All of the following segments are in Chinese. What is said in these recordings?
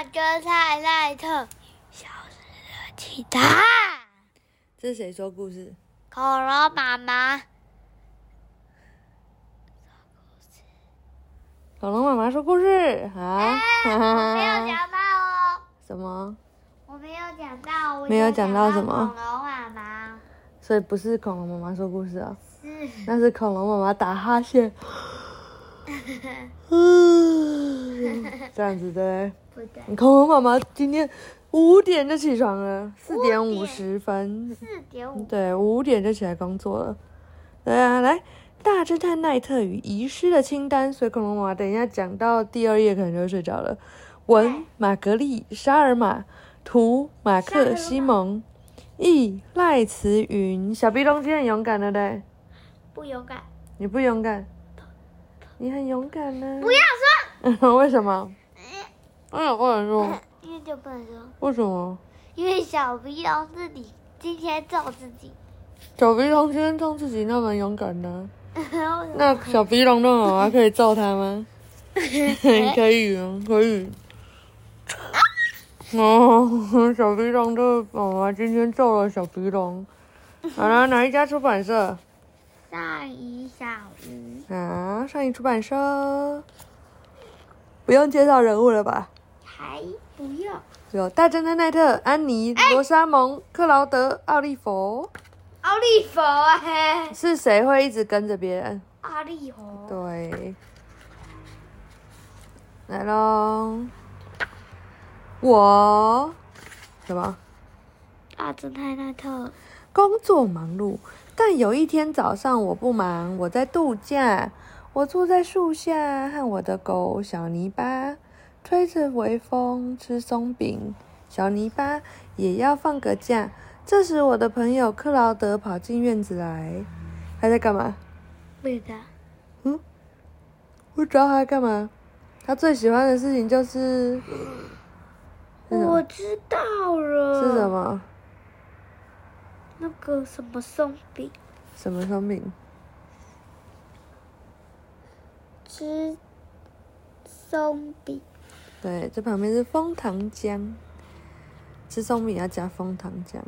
大侦探奈特消失的奇蛋，这是谁说故事？恐龙妈妈。恐龙妈妈说故事好。哎，我没有讲到哦，什么？我没有讲到，我没有讲到什么恐龙妈妈所以不是恐龙妈妈说故事啊，是那是恐龙妈妈打哈欠。嗯，这样子对。不对，恐龙妈妈今天五点就起床了，四点五十分。四点五。对，五点就起来工作了。对啊，来，大侦探奈特与遗失的清单。所以恐龙妈妈等一下讲到第二页可能就会睡着了。文玛格丽沙尔玛，图马克西蒙，译赖慈云。小鼻龙今天很勇敢了嘞，不勇敢，你不勇敢？你很勇敢呢、不要说，为什么？为什么不能说？因为就不能说，为什么？因为小鼻龙自己今天揍自己。小鼻龙今天揍自己那么勇敢呢？那小鼻龙的妈妈可以揍他吗？可以啊，可以。哦，小鼻龙的妈妈今天揍了小鼻龙。好了，哪一家出版社？上一小鱼啊，上一出版社。不用介绍人物了吧？还不要。有大侦探奈特、安妮、罗莎蒙、克劳德、奥利佛。奥利佛哎，是谁会一直跟着别人？奥利佛对，来喽，我。什么？大侦探奈特。工作忙碌，但有一天早上我不忙，我在度假。我坐在树下，和我的狗小泥巴吹着微风，吃松饼。小泥巴也要放个假。这时，我的朋友克劳德跑进院子来，他在干嘛？不知道不知道他在干嘛。他最喜欢的事情就是是我知道了是什？么？那个什么松饼，什么松饼？吃松饼，对，这旁边是枫糖浆，吃松饼要加枫糖浆。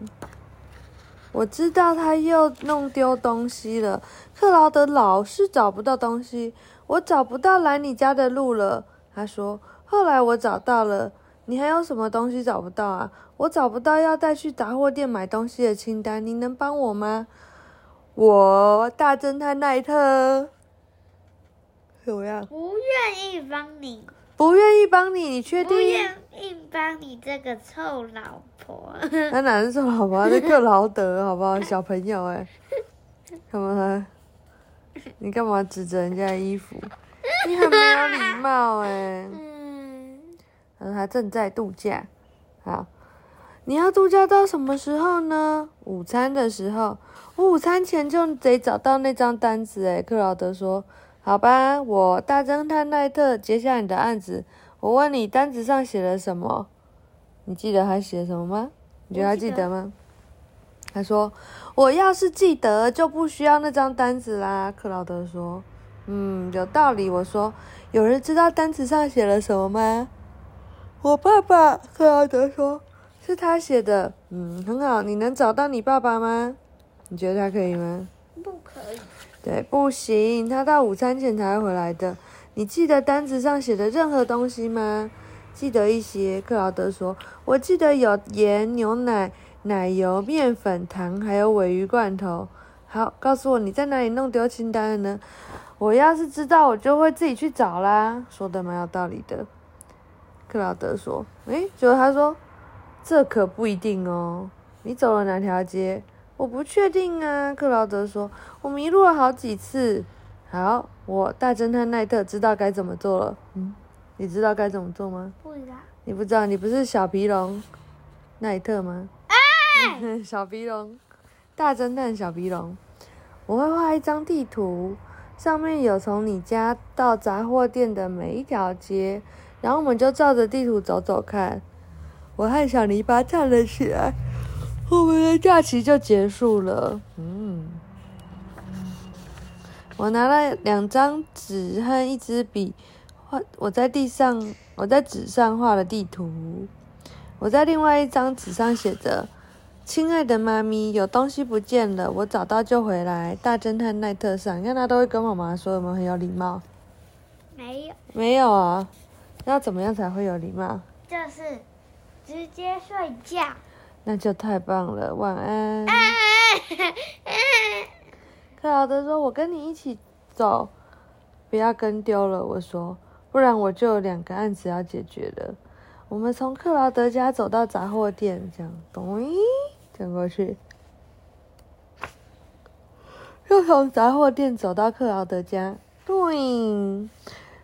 我知道他又弄丢东西了，克劳德老是找不到东西，我找不到来你家的路了。他说，后来我找到了，你还有什么东西找不到啊？我找不到要带去杂货店买东西的清单，你能帮我吗？我大侦探奈特，怎么样？不愿意帮你，不愿意帮你，你确定不定？愿意帮你这个臭老婆。他哪是臭老婆，是克劳德，好不好？小朋友哎、干嘛？你干嘛指着人家的衣服？你很没有礼貌哎、嗯，他说他正在度假。好，你要度假到什么时候呢？午餐的时候。我午餐前就得找到那张单子哎。克劳德说：“好吧，我大侦探奈特接下你的案子。我问你，单子上写了什么？你记得他写什么吗？你觉得他记得吗？”他说：“我要是记得，就不需要那张单子啦。”克劳德说：“嗯，有道理。”我说：“有人知道单子上写了什么吗？”我爸爸，克劳德说：“是他写的。”嗯，很好。你能找到你爸爸吗？你觉得他可以吗？不可以。对，不行，他到午餐前才回来的。你记得单子上写的任何东西吗？记得一些。克劳德说：“我记得有盐、牛奶、奶油、面粉、糖，还有尾鱼罐头。”好，告诉我你在哪里弄丢清单了呢？我要是知道，我就会自己去找啦。说的蛮有道理的。克劳德说：“诶，结果他说，这可不一定哦。你走了哪条街？我不确定啊。”克劳德说：“我迷路了好几次。”好，我大侦探奈特知道该怎么做了。嗯，你知道该怎么做吗？不知道。你不知道，你不是小皮龙奈特吗？哎，小皮龙，大侦探小皮龙。我会画一张地图，上面有从你家到杂货店的每一条街，然后我们就照着地图走走看。我和小泥巴站了起来，我们的假期就结束了。嗯，我拿了两张纸和一支笔，画我在地上，我在纸上画了地图。我在另外一张纸上写着：“亲爱的妈咪，有东西不见了，我找到就回来。”大侦探奈特上，你看他都会跟妈妈说，有没有很有礼貌？没有，没有啊，要怎么样才会有礼貌？就是直接睡觉。那就太棒了，晚安。克劳德说：“我跟你一起走，不要跟丢了。”我说：“不然我就有两个案子要解决了。”我们从克劳德家走到杂货店，这样，咚，转过去，又从杂货店走到克劳德家，对。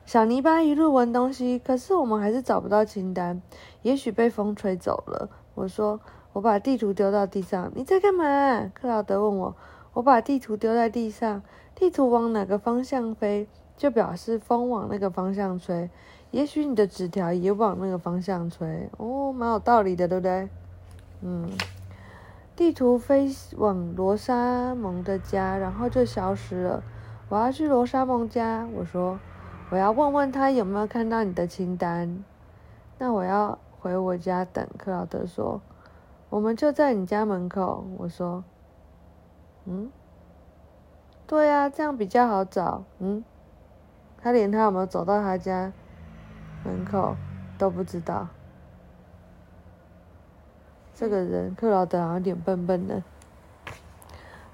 小泥巴一路闻东西，可是我们还是找不到清单，也许被风吹走了。我说：“我把地图丢到地上，你在干嘛？”克劳德问我。我把地图丢在地上，地图往哪个方向飞，就表示风往那个方向吹。也许你的纸条也往那个方向吹。哦，蛮有道理的，对不对？嗯。地图飞往罗莎蒙的家，然后就消失了。我要去罗莎蒙家，我说。我要问问他有没有看到你的清单。那我要回我家等。克劳德说：“我们就在你家门口。”我说：“嗯，对呀，这样比较好找。”嗯，他连他有没有走到他家门口都不知道。这个人克劳德好像有点笨笨的。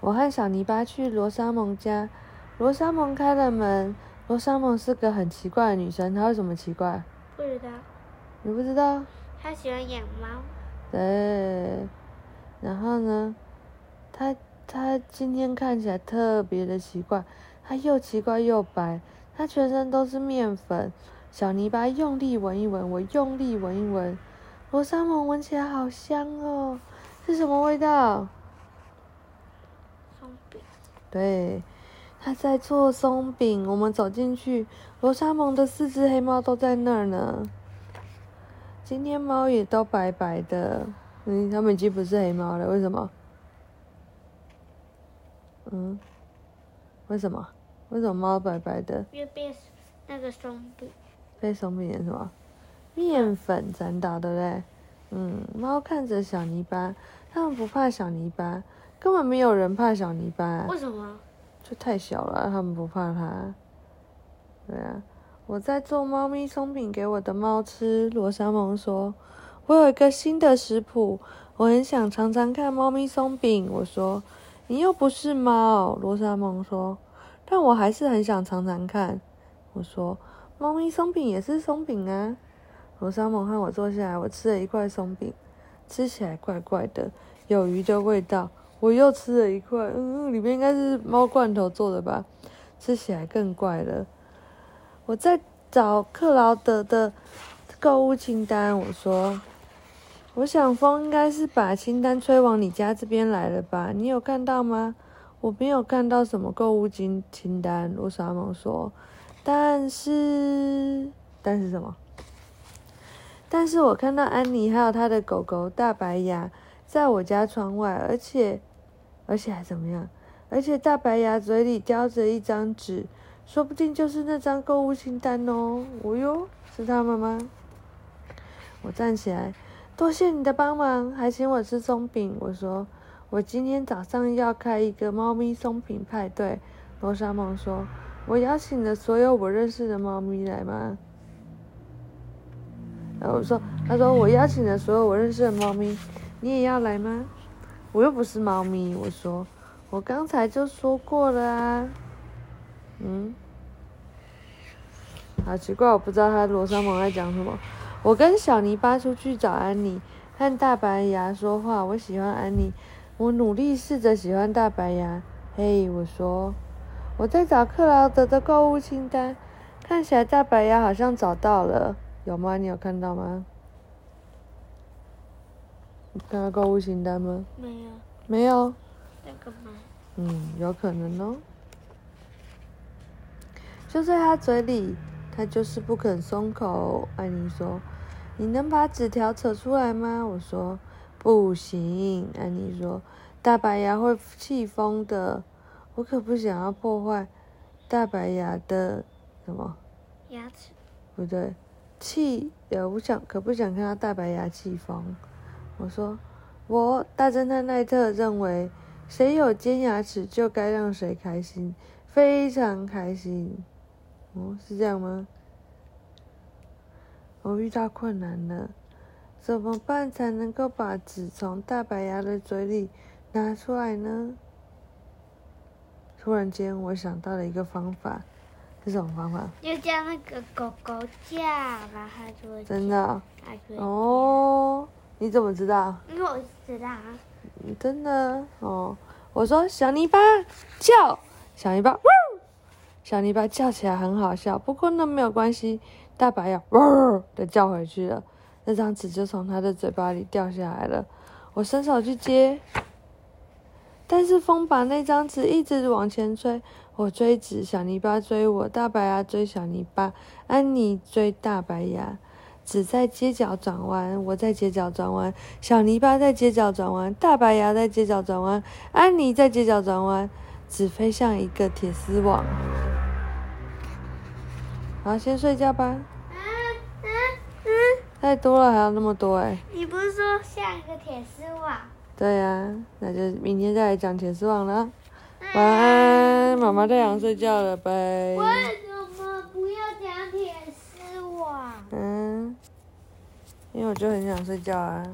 我和小泥巴去罗莎蒙家，罗莎蒙开了门。罗莎蒙是个很奇怪的女生，她为什么奇怪？不知道。你不知道？他喜欢养猫。对。然后呢？他他今天看起来特别的奇怪，他又奇怪又白，他全身都是面粉。小泥巴用力闻一闻，我用力闻一闻，罗莎蒙闻起来好香哦，是什么味道？松饼。对。他在做松饼，我们走进去，罗莎蒙的四只黑猫都在那儿呢。今天猫也都白白的，嗯，它们已经不是黑猫了，为什么？嗯，为什么？为什么猫白白的？因为被那个松饼。被松饼什么？面粉沾到，对不对？嗯，猫看着小泥巴，它们不怕小泥巴，根本没有人怕小泥巴。为什么？就太小了，它们不怕它。对啊，我在做猫咪松饼给我的猫吃。罗莎蒙说：“我有一个新的食谱，我很想尝尝看猫咪松饼。”我说：“你又不是猫。”罗莎蒙说：“但我还是很想尝尝看。”我说：“猫咪松饼也是松饼啊。”罗莎蒙和我坐下来，我吃了一块松饼，吃起来怪怪的，有鱼的味道。我又吃了一块，嗯，里面应该是猫罐头做的吧，吃起来更怪了。我在找克劳德的购物清单，我说，我想风应该是把清单吹往你家这边来了吧？你有看到吗？我没有看到什么购物金清单。罗莎蒙说，但是，但是什么？但是我看到安妮还有她的狗狗大白牙在我家窗外，而且。而且还怎么样？而且大白牙嘴里叼着一张纸，说不定就是那张购物清单哦。哦哟，是他们吗？我站起来，多谢你的帮忙，还请我吃松饼。我说，我今天早上要开一个猫咪松饼派对。罗莎蒙说，我邀请了所有我认识的猫咪来吗？然后我说，他说我邀请了所有我认识的猫咪，你也要来吗？我又不是猫咪，我说，我刚才就说过了啊，嗯，好奇怪，我不知道他罗莎蒙在讲什么。我跟小泥巴出去找安妮，和大白牙说话。我喜欢安妮，我努力试着喜欢大白牙。嘿，我说，我在找克劳德的购物清单，看起来大白牙好像找到了，有吗？你有看到吗？你看到购物清单吗？没有。没有。那个吗？嗯，有可能哦。就在他嘴里，他就是不肯松口。安妮说：“你能把纸条扯出来吗？”我说：“不行。”安妮说：“大白牙会气疯的。”我可不想要破坏大白牙的什么牙齿。不对，气呃，我想可不想看到大白牙气疯？我说，我大侦探奈特认为，谁有尖牙齿就该让谁开心，非常开心。哦，是这样吗？我遇到困难了，怎么办才能够把纸从大白牙的嘴里拿出来呢？突然间，我想到了一个方法，是什么方法？就叫那个狗狗叫，然后它就会真的哦？你怎么知道？因为我知道啊，嗯真的哦？我说小泥巴叫，小泥巴呜，小泥巴叫起来很好笑，不过那没有关系，大白牙呜的叫回去了，那张纸就从他的嘴巴里掉下来了。我伸手去接，但是风把那张纸一直往前吹，我追纸，小泥巴追我，大白牙追小泥巴，安妮追大白牙。纸在街角转弯，我在街角转弯，小泥巴在街角转弯，大白牙在街角转弯，安妮在街角转弯，纸飞向一个铁丝网。好，先睡觉吧，嗯嗯嗯，太多了还有那么多哎、你不是说像一个铁丝网？对呀、那就明天再来讲铁丝网了。晚安，妈妈太想睡觉了，拜。为什么不要讲铁丝网？嗯，因为我就很想睡觉啊。